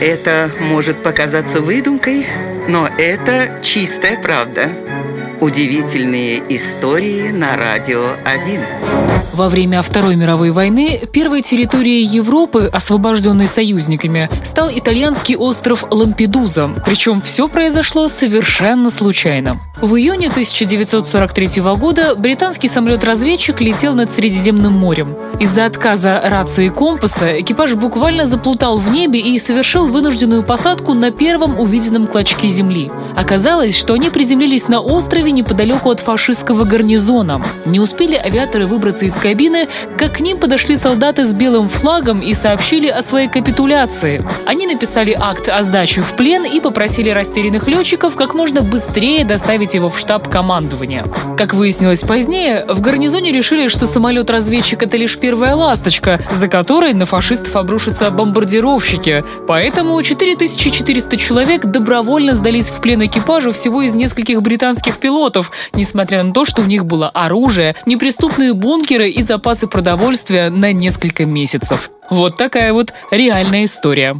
Это может показаться выдумкой, но это чистая правда. Удивительные истории на радио 1. Во время Второй мировой войны первой территорией Европы, освобожденной союзниками, стал итальянский остров Лампедуза. Причем все произошло совершенно случайно. В июне 1943 года британский самолет-разведчик летел над Средиземным морем. Из-за отказа рации компаса экипаж буквально заплутал в небе и совершил вынужденную посадку на первом увиденном клочке земли. Оказалось, что они приземлились на острове неподалеку от фашистского гарнизона. Не успели авиаторы выбраться из кабины, как к ним подошли солдаты с белым флагом и сообщили о своей капитуляции. Они написали акт о сдаче в плен и попросили растерянных летчиков как можно быстрее доставить доставить его в штаб командования. Как выяснилось позднее, в гарнизоне решили, что самолет-разведчик — это лишь первая ласточка, за которой на фашистов обрушатся бомбардировщики. Поэтому 4400 человек добровольно сдались в плен экипажу всего из нескольких британских пилотов, несмотря на то, что у них было оружие, неприступные бункеры и запасы продовольствия на несколько месяцев. Вот такая вот реальная история.